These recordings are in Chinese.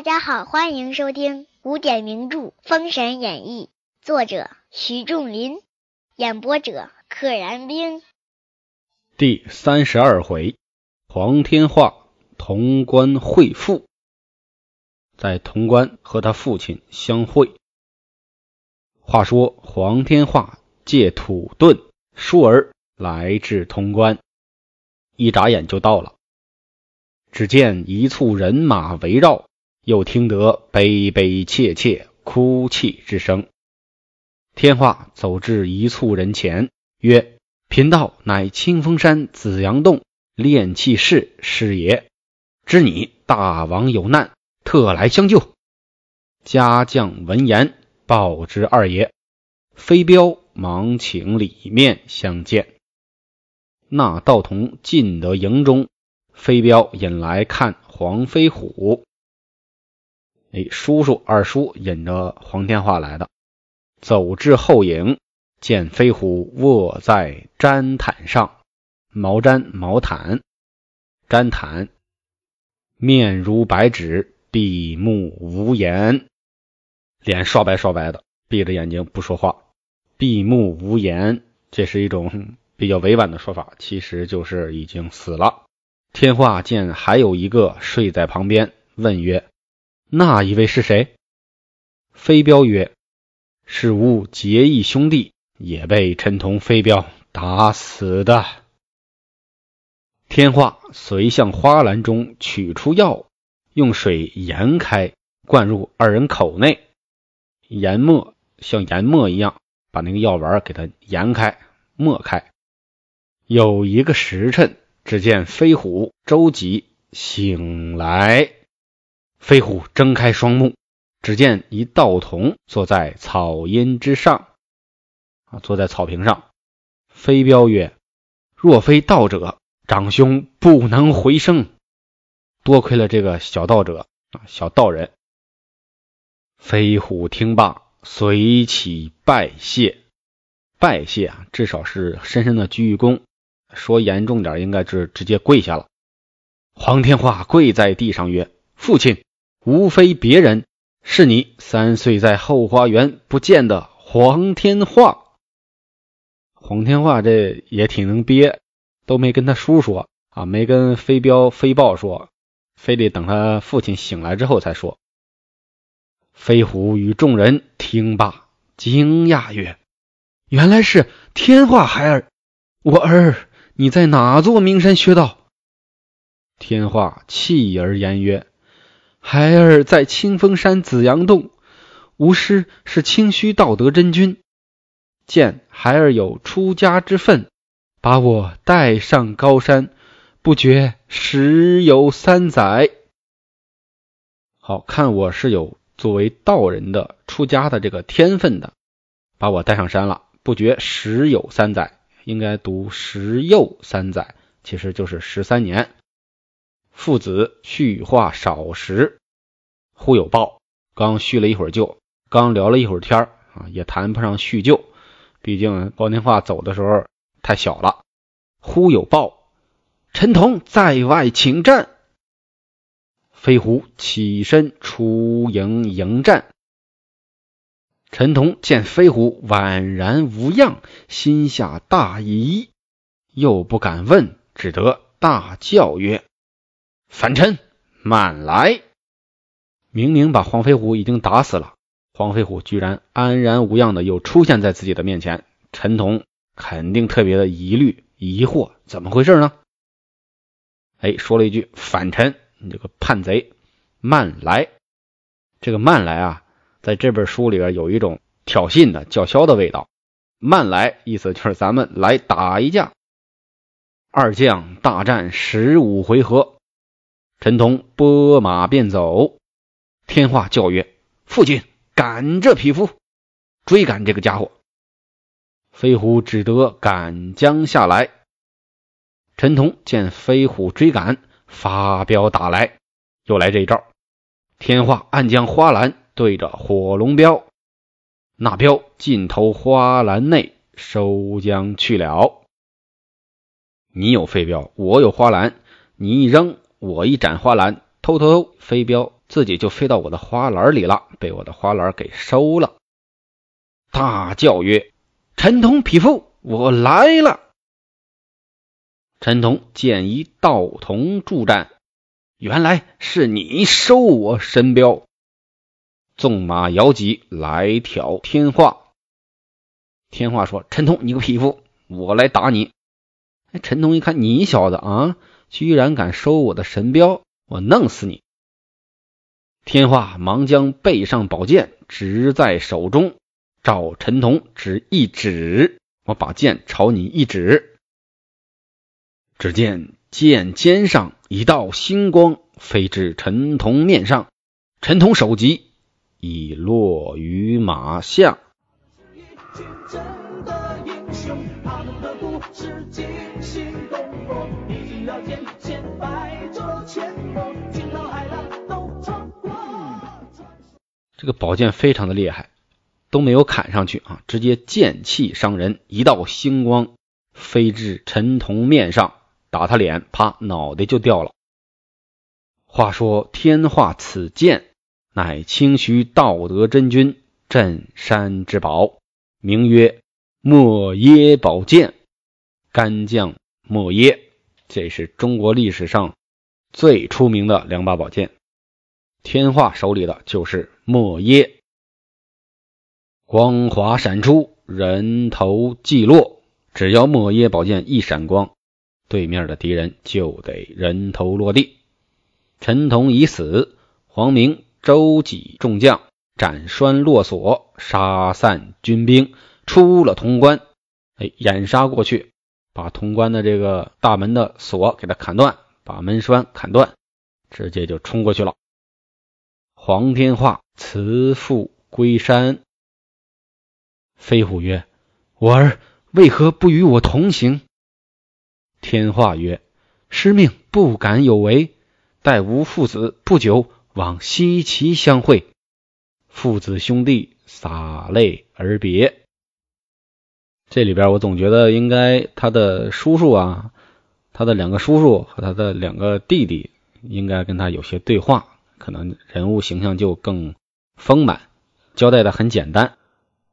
大家好，欢迎收听古典名著《封神演义》，作者徐仲林，演播者可燃冰。第三十二回，黄天化潼关会父，在潼关和他父亲相会。话说黄天化借土遁，倏儿来至潼关，一眨眼就到了。只见一簇人马围绕，又听得悲悲切切哭泣之声。天化走至一簇人前，曰：贫道乃清风山紫阳洞炼气士师爷，知你大王有难，特来相救。家将闻言，报之二爷。飞镖忙请里面相见。那道童进得营中，飞镖引来看黄飞虎。哎，叔叔、二叔引着黄天化来的，走至后营。见飞虎卧在毡毯上，毛毡毛毯，毡毯，面如白纸，闭目无言，脸刷白刷白的，闭着眼睛不说话，闭目无言，这是一种比较委婉的说法，其实就是已经死了。天化见还有一个睡在旁边，问曰：“那一位是谁？”飞镖曰：“是吾结义兄弟。”也被陈同飞镖打死的。天化遂向花篮中取出药，用水研开，灌入二人口内，研末像研末一样，把那个药丸给它研开、磨开。有一个时辰，只见飞虎、周吉醒来，飞虎睁开双目，只见一道童坐在草荫之上。啊，坐在草坪上，飞镖曰：“若非道者，长兄不能回生。多亏了这个小道者啊，小道人。”飞虎听罢，随起拜谢。拜谢啊，至少是深深的鞠一躬。说严重点，应该是直接跪下了。黄天化跪在地上曰：“父亲，无非别人，是你三岁在后花园不见的黄天化。”黄天化这也挺能憋，都没跟他叔说啊，没跟飞镖、飞豹说，非得等他父亲醒来之后才说。飞虎与众人听罢，惊讶曰：“原来是天化孩儿！我儿，你在哪座名山学道？”天化泣而言曰：“孩儿在清风山紫阳洞，吾师是清虚道德真君。”见孩儿有出家之分，把我带上高山，不觉时有三载。好看我是有作为道人的出家的这个天分的，把我带上山了，不觉时有三载，应该读时又三载，其实就是十三年。父子叙话少时，忽有报，刚叙了一会儿旧，刚聊了一会儿天啊，也谈不上叙旧。毕竟高天化走的时候太小了。忽有报，陈同在外请战。飞虎起身出营迎战。陈同见飞虎宛然无恙，心下大疑，又不敢问，只得大叫曰：“反陈，慢来！”明明把黄飞虎已经打死了。黄飞虎居然安然无恙的又出现在自己的面前，陈同肯定特别的疑虑疑惑，怎么回事呢？哎，说了一句：“反陈，你这个叛贼，慢来！”这个“慢来”啊，在这本书里边有一种挑衅的叫嚣的味道。慢来，意思就是咱们来打一架。二将大战十五回合，陈同拨马便走。天化叫曰：“父亲！”赶这匹夫，追赶这个家伙。飞虎只得赶将下来。陈同见飞虎追赶，发镖打来，又来这一招。天化暗将花篮对着火龙镖，那镖尽投花篮内，收将去了。你有飞镖，我有花篮，你一扔，我一斩花篮，偷偷偷，飞镖自己就飞到我的花篮里了，被我的花篮给收了。大叫曰：“陈同匹夫，我来了！”陈同见一道童助战，原来是你收我神镖。纵马摇戟来挑天化。天化说：“陈同，你个匹夫，我来打你。”哎，陈同一看，你小子啊，居然敢收我的神镖，我弄死你！天化忙将背上宝剑执在手中，照陈同只一指，我把剑朝你一指。只见剑尖上一道星光飞至陈同面上，陈同首级已落于马下。这个宝剑非常的厉害，都没有砍上去啊，直接剑气伤人，一道星光飞至陈同面上。打他脸，啪，脑袋就掉了。话说天化此剑，乃清虚道德真君镇山之宝，名曰莫耶宝剑。干将莫耶，这是中国历史上最出名的两把宝剑。天化手里的就是莫耶，光华闪出，人头即落。只要莫耶宝剑一闪光。对面的敌人就得人头落地。陈同已死，黄明、周几众将斩栓落锁，杀散军兵，出了潼关。哎，掩杀过去，把潼关的这个大门的锁给他砍断，把门栓砍断，直接就冲过去了。黄天化辞父归山。飞虎曰：“我儿为何不与我同行？”天化曰：“师命不敢有违，待吾父子不久往西岐相会。”父子兄弟洒泪而别。这里边我总觉得应该他的叔叔啊，他的两个叔叔和他的两个弟弟应该跟他有些对话，可能人物形象就更丰满，交代的很简单。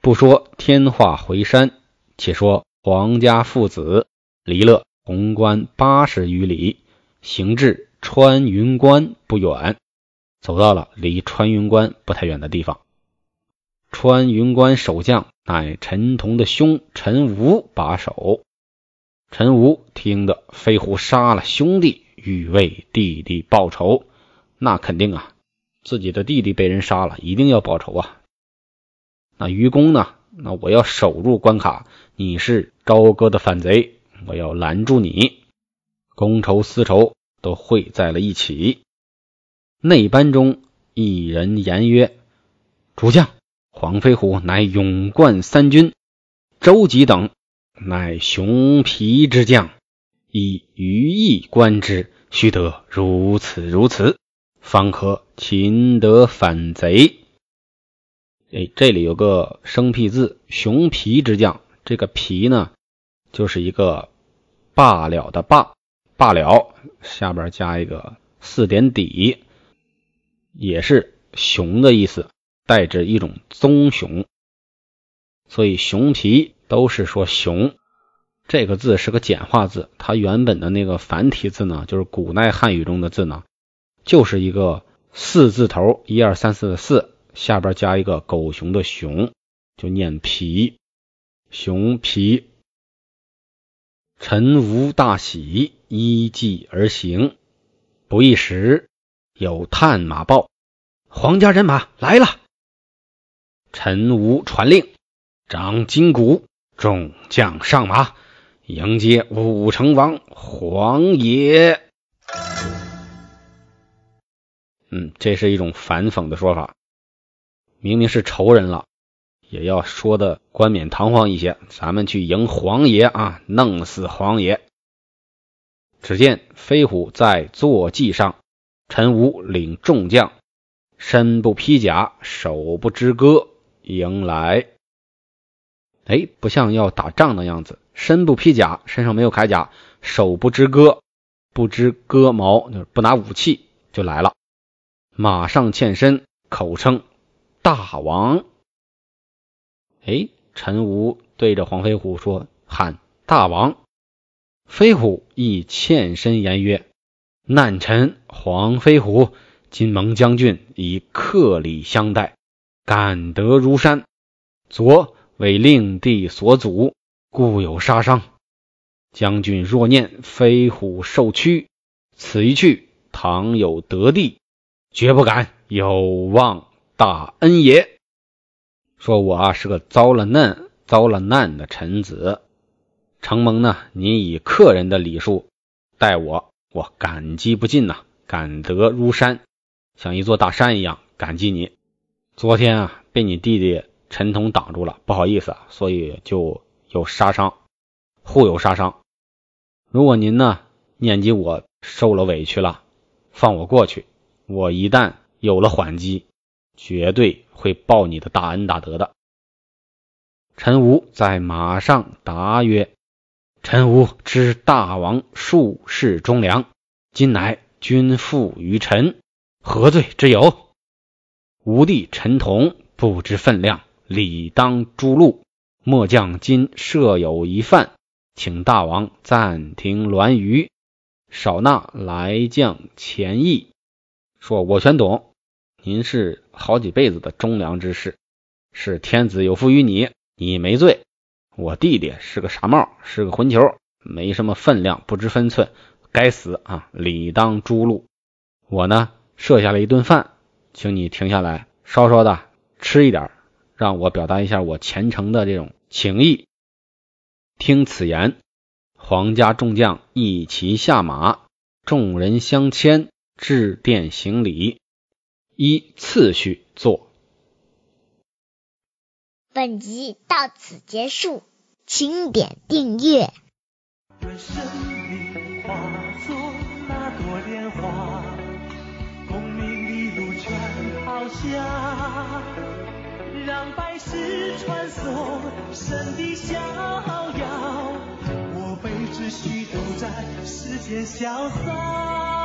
不说天化回山，且说黄家父子离了。潼关八十余里，行至穿云关不远，走到了离穿云关不太远的地方。穿云关守将乃陈同的兄陈吴把守。陈吴听得飞虎杀了兄弟，欲为弟弟报仇，那肯定啊，自己的弟弟被人杀了，一定要报仇啊。那愚公呢？那我要守住关卡，你是朝歌的反贼。我要拦住你，公仇私仇都汇在了一起。内班中一人言曰：“主将黄飞虎乃勇冠三军，周吉等乃熊皮之将，以愚意观之，须得如此如此，方可擒得反贼。”哎，这里有个生僻字，熊皮之将，这个皮呢？就是一个罢了的罢，罢了下边加一个四点底，也是熊的意思，代指一种棕熊。所以熊皮都是说熊。这个字是个简化字，它原本的那个繁体字呢，就是古代汉语中的字呢，就是一个四字头，一二三四的四，下边加一个狗熊的熊，就念皮，熊皮。陈吴大喜，依计而行。不一时，有探马报：皇家人马来了。陈吴传令，掌金鼓，众将上马，迎接武成王黄爷。嗯，这是一种反讽的说法，明明是仇人了。也要说的冠冕堂皇一些，咱们去迎黄爷啊，弄死黄爷。只见飞虎在坐骑上，陈武领众将身不披甲，手不支戈，迎来。哎，不像要打仗的样子。身不披甲，身上没有铠甲；手不支戈，不支戈矛，就是不拿武器就来了。马上欠身，口称大王。哎，陈吴对着黄飞虎说：“喊大王。”飞虎亦欠身言曰：“难臣黄飞虎，今蒙将军以客礼相待，感得如山。昨为令弟所阻，故有杀伤。将军若念飞虎受屈，此一去，倘有得地，绝不敢有忘大恩也。”说我啊是个遭了难、遭了难的臣子，承蒙呢您以客人的礼数待我，我感激不尽呐，感德如山，像一座大山一样感激你。昨天啊被你弟弟陈同挡住了，不好意思，所以就有杀伤，互有杀伤。如果您呢念及我受了委屈了，放我过去，我一旦有了缓机。绝对会报你的大恩大德的。陈吴在马上答曰：“陈吴知大王数世忠良，今乃君父于臣，何罪之有？吾弟陈同不知分量，理当诛戮。末将今设有一犯，请大王暂停銮舆，少纳来将前议。说我全懂。”您是好几辈子的忠良之士，是天子有负于你，你没罪。我弟弟是个傻帽，是个混球，没什么分量，不知分寸，该死啊！理当诛戮。我呢，设下了一顿饭，请你停下来，稍稍的吃一点，让我表达一下我虔诚的这种情谊。听此言，皇家众将一齐下马，众人相牵，致电行礼。依次序做。本集到此结束，请点订阅。愿生命化作那朵莲花，功名利禄全抛下，让百世穿梭神的逍遥。我辈只需都在世间潇洒。